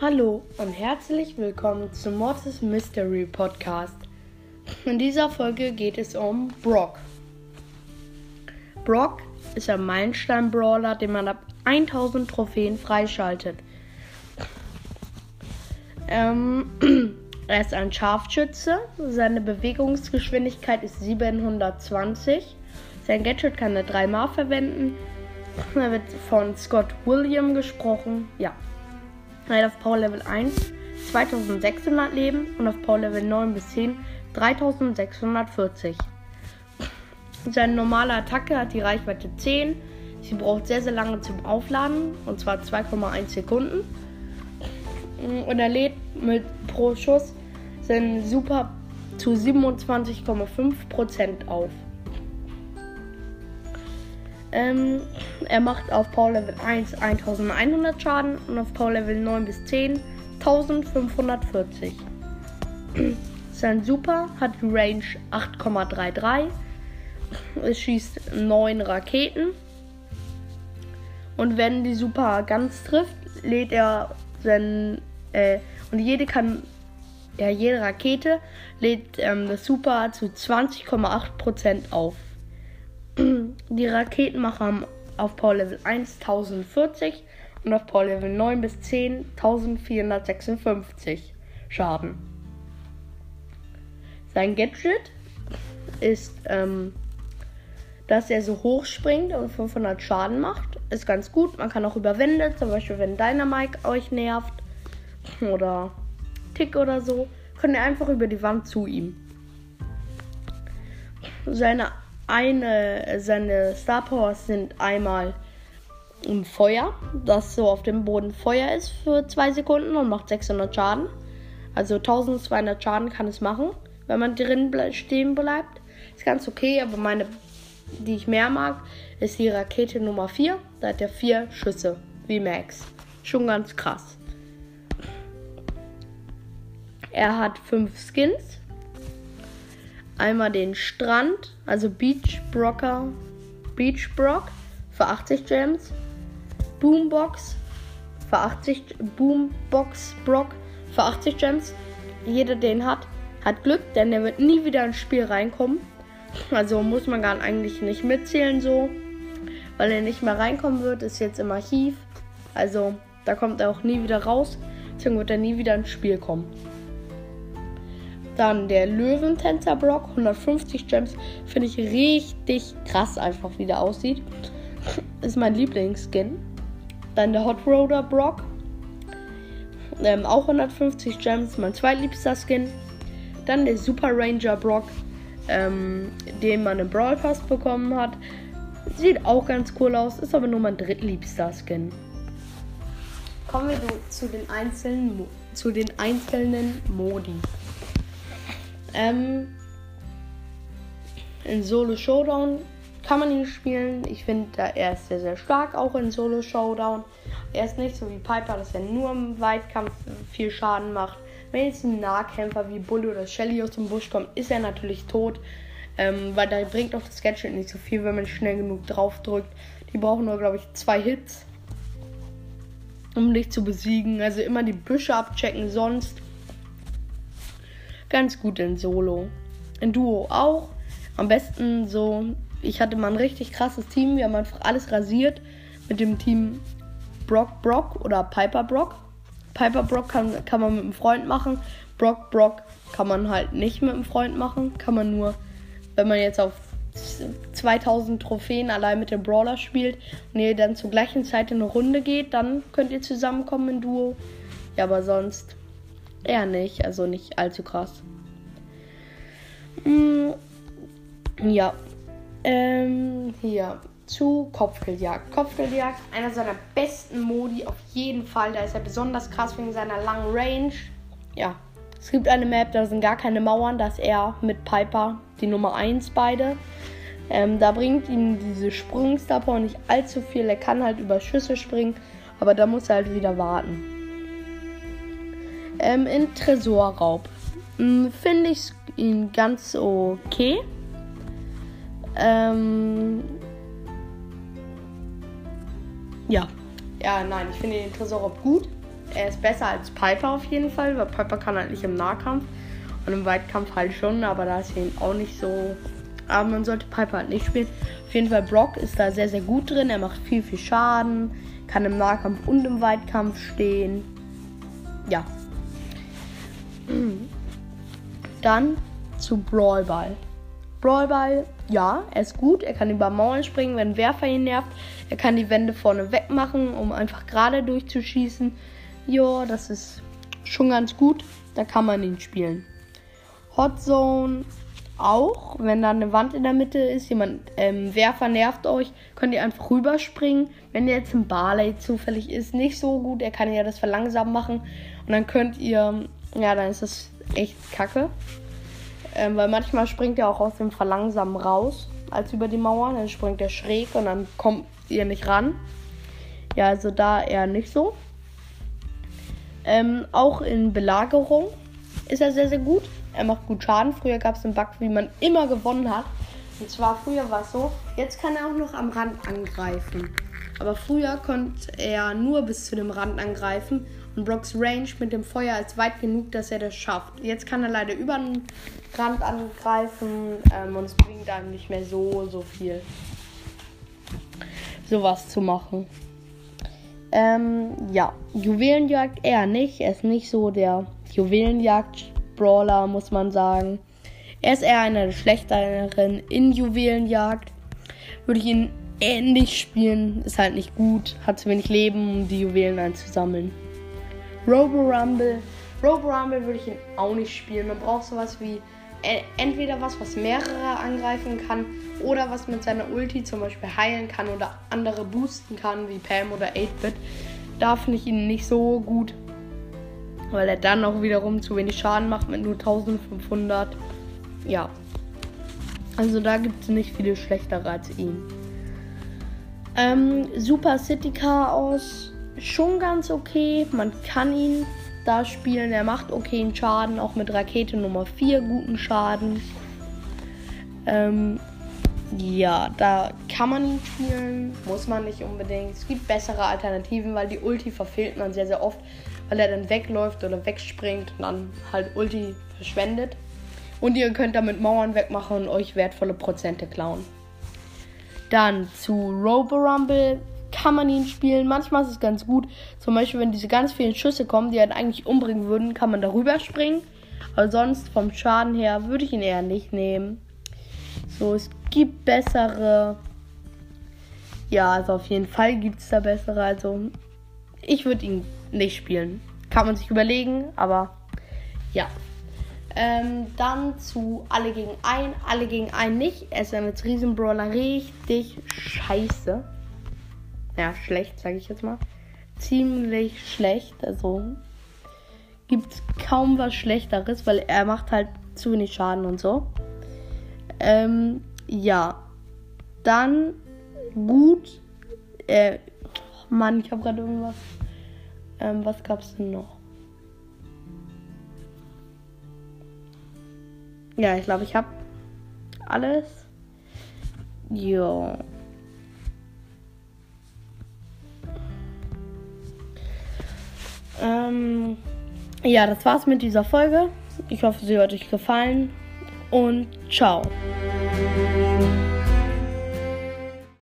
Hallo und herzlich willkommen zum Mortis Mystery Podcast. In dieser Folge geht es um Brock. Brock ist ein Meilenstein-Brawler, den man ab 1000 Trophäen freischaltet. Ähm, er ist ein Scharfschütze. Seine Bewegungsgeschwindigkeit ist 720. Sein Gadget kann er dreimal verwenden. Er wird von Scott William gesprochen. Ja. Hat auf Power Level 1 2600 Leben und auf Power Level 9 bis 10 3640. Seine normale Attacke hat die Reichweite 10. Sie braucht sehr, sehr lange zum Aufladen und zwar 2,1 Sekunden. Und er lädt mit pro Schuss seinen Super zu 27,5% auf. Ähm, er macht auf Power Level 1 1100 Schaden und auf Power Level 9 bis 10 1540. Sein Super hat Range 8,33. Es schießt 9 Raketen. Und wenn die Super ganz trifft, lädt er sein. Äh, und jede kann. Ja, jede Rakete lädt ähm, das Super zu 20,8% auf. Die Raketenmacher haben auf Power Level 1 1040 und auf Power Level 9 bis 10 1456 Schaden. Sein Gadget ist, ähm, dass er so hoch springt und 500 Schaden macht. Ist ganz gut. Man kann auch über zum Beispiel wenn Dynamite euch nervt oder Tick oder so, könnt ihr einfach über die Wand zu ihm. Seine eine, seine Star Powers sind einmal ein Feuer, das so auf dem Boden Feuer ist für zwei Sekunden und macht 600 Schaden. Also 1200 Schaden kann es machen, wenn man drin ble stehen bleibt. Ist ganz okay, aber meine, die ich mehr mag, ist die Rakete Nummer 4. Da hat er vier Schüsse, wie Max. Schon ganz krass. Er hat fünf Skins. Einmal den Strand, also Beach Brocker, Beach Brock für 80 Gems. Boombox für 80 Boombox Brock für 80 Gems. Jeder den hat, hat Glück, denn er wird nie wieder ins Spiel reinkommen. Also muss man gar eigentlich nicht mitzählen so, weil er nicht mehr reinkommen wird, ist jetzt im Archiv. Also da kommt er auch nie wieder raus, deswegen wird er nie wieder ins Spiel kommen. Dann der Löwentänzer-Block, 150 Gems. Finde ich richtig krass einfach, wie der aussieht. Ist mein Lieblingsskin. Dann der Hot Roder Brock. Ähm, auch 150 Gems, mein zweitliebster Skin. Dann der Super Ranger Brock, ähm, den man im Brawl Pass bekommen hat. Sieht auch ganz cool aus, ist aber nur mein drittliebster Skin. Kommen wir zu den einzelnen, zu den einzelnen Modi. Ähm, in Solo Showdown kann man ihn spielen. Ich finde, er ist sehr, sehr stark, auch in Solo Showdown. Er ist nicht so wie Piper, dass er nur im Weitkampf viel Schaden macht. Wenn jetzt ein Nahkämpfer wie Bully oder Shelly aus dem Busch kommt, ist er natürlich tot. Ähm, weil da bringt auch das Gadget nicht so viel, wenn man schnell genug drauf drückt. Die brauchen nur, glaube ich, zwei Hits, um dich zu besiegen. Also immer die Büsche abchecken, sonst ganz gut in Solo. In Duo auch. Am besten so, ich hatte mal ein richtig krasses Team. Wir haben einfach alles rasiert mit dem Team Brock Brock oder Piper Brock. Piper Brock kann, kann man mit einem Freund machen. Brock Brock kann man halt nicht mit einem Freund machen. Kann man nur, wenn man jetzt auf 2000 Trophäen allein mit dem Brawler spielt und ihr dann zur gleichen Zeit in eine Runde geht, dann könnt ihr zusammenkommen in Duo. Ja, aber sonst Eher nicht, also nicht allzu krass. Mm, ja. Ähm, hier zu Kopfgeldjagd. Kopfgeldjagd, einer seiner besten Modi auf jeden Fall. Da ist er besonders krass wegen seiner langen Range. Ja. Es gibt eine Map, da sind gar keine Mauern. Da ist er mit Piper die Nummer 1 beide. Ähm, da bringt ihm diese Sprungstar nicht allzu viel. Er kann halt über Schüsse springen, aber da muss er halt wieder warten. Ähm, in Tresorraub hm, finde ich ihn ganz okay. Ähm, ja. Ja, nein, ich finde den Tresorraub gut. er ist besser als Piper auf jeden Fall, weil Piper kann halt nicht im Nahkampf und im Weitkampf halt schon, aber da ist ihn auch nicht so. Aber man sollte Piper halt nicht spielen. Auf jeden Fall Brock ist da sehr, sehr gut drin. Er macht viel, viel Schaden, kann im Nahkampf und im Weitkampf stehen. Ja. Dann zu Brawlball. Brawlball, ja, er ist gut. Er kann über Mauern springen, wenn Werfer ihn nervt. Er kann die Wände vorne wegmachen, um einfach gerade durchzuschießen. Ja, das ist schon ganz gut. Da kann man ihn spielen. Hot Zone auch, wenn da eine Wand in der Mitte ist, jemand ähm, Werfer nervt euch, könnt ihr einfach rüberspringen. Wenn der jetzt im Barley zufällig ist, nicht so gut, er kann ja das verlangsamen machen und dann könnt ihr, ja, dann ist das echt kacke. Ähm, weil manchmal springt er auch aus dem Verlangsamen raus, als über die Mauer, dann springt er schräg und dann kommt ihr nicht ran. Ja, also da eher nicht so. Ähm, auch in Belagerung ist er sehr, sehr gut. Er macht gut Schaden. Früher gab es einen Bug, wie man immer gewonnen hat. Und zwar früher war es so, jetzt kann er auch noch am Rand angreifen. Aber früher konnte er nur bis zu dem Rand angreifen und Brocks Range mit dem Feuer ist weit genug, dass er das schafft. Jetzt kann er leider über den Rand angreifen ähm, und es bringt einem nicht mehr so, so viel, sowas zu machen. Ähm, ja, Juwelenjagd eher nicht. Er ist nicht so der Juwelenjagd-Brawler, muss man sagen. Er ist eher einer der schlechteren in Juwelenjagd. Würde ich ihn ähnlich spielen, ist halt nicht gut, hat zu wenig Leben, um die Juwelen einzusammeln. Robo Rumble. Robo Rumble würde ich ihn auch nicht spielen. Man braucht sowas wie äh, entweder was, was mehrere angreifen kann oder was mit seiner Ulti zum Beispiel heilen kann oder andere boosten kann, wie Pam oder 8-Bit. Da finde ich ihn nicht so gut, weil er dann auch wiederum zu wenig Schaden macht mit nur 1500. Ja. Also da gibt es nicht viele schlechtere als ihn. Ähm, Super City Chaos schon ganz okay. Man kann ihn da spielen. Er macht okayen Schaden, auch mit Rakete Nummer 4 guten Schaden. Ähm, ja, da kann man ihn spielen, muss man nicht unbedingt. Es gibt bessere Alternativen, weil die Ulti verfehlt man sehr, sehr oft, weil er dann wegläuft oder wegspringt und dann halt Ulti verschwendet. Und ihr könnt damit Mauern wegmachen und euch wertvolle Prozente klauen. Dann zu Robo Rumble kann man ihn spielen. Manchmal ist es ganz gut. Zum Beispiel, wenn diese ganz vielen Schüsse kommen, die einen eigentlich umbringen würden, kann man darüber springen. Aber sonst vom Schaden her würde ich ihn eher nicht nehmen. So, es gibt bessere. Ja, also auf jeden Fall gibt es da bessere. Also ich würde ihn nicht spielen. Kann man sich überlegen, aber ja. Ähm, dann zu alle gegen ein, alle gegen ein nicht. Ist ja mit Riesenbrawler richtig scheiße ja, schlecht, sage ich jetzt mal. Ziemlich schlecht. Also gibt es kaum was Schlechteres, weil er macht halt zu wenig Schaden und so. Ähm, ja. Dann gut. Äh, Mann, ich habe gerade irgendwas. Ähm, was gab's denn noch? Ja, ich glaube, ich habe alles. Jo. Ähm, ja, das war's mit dieser Folge. Ich hoffe, sie hat euch gefallen und ciao.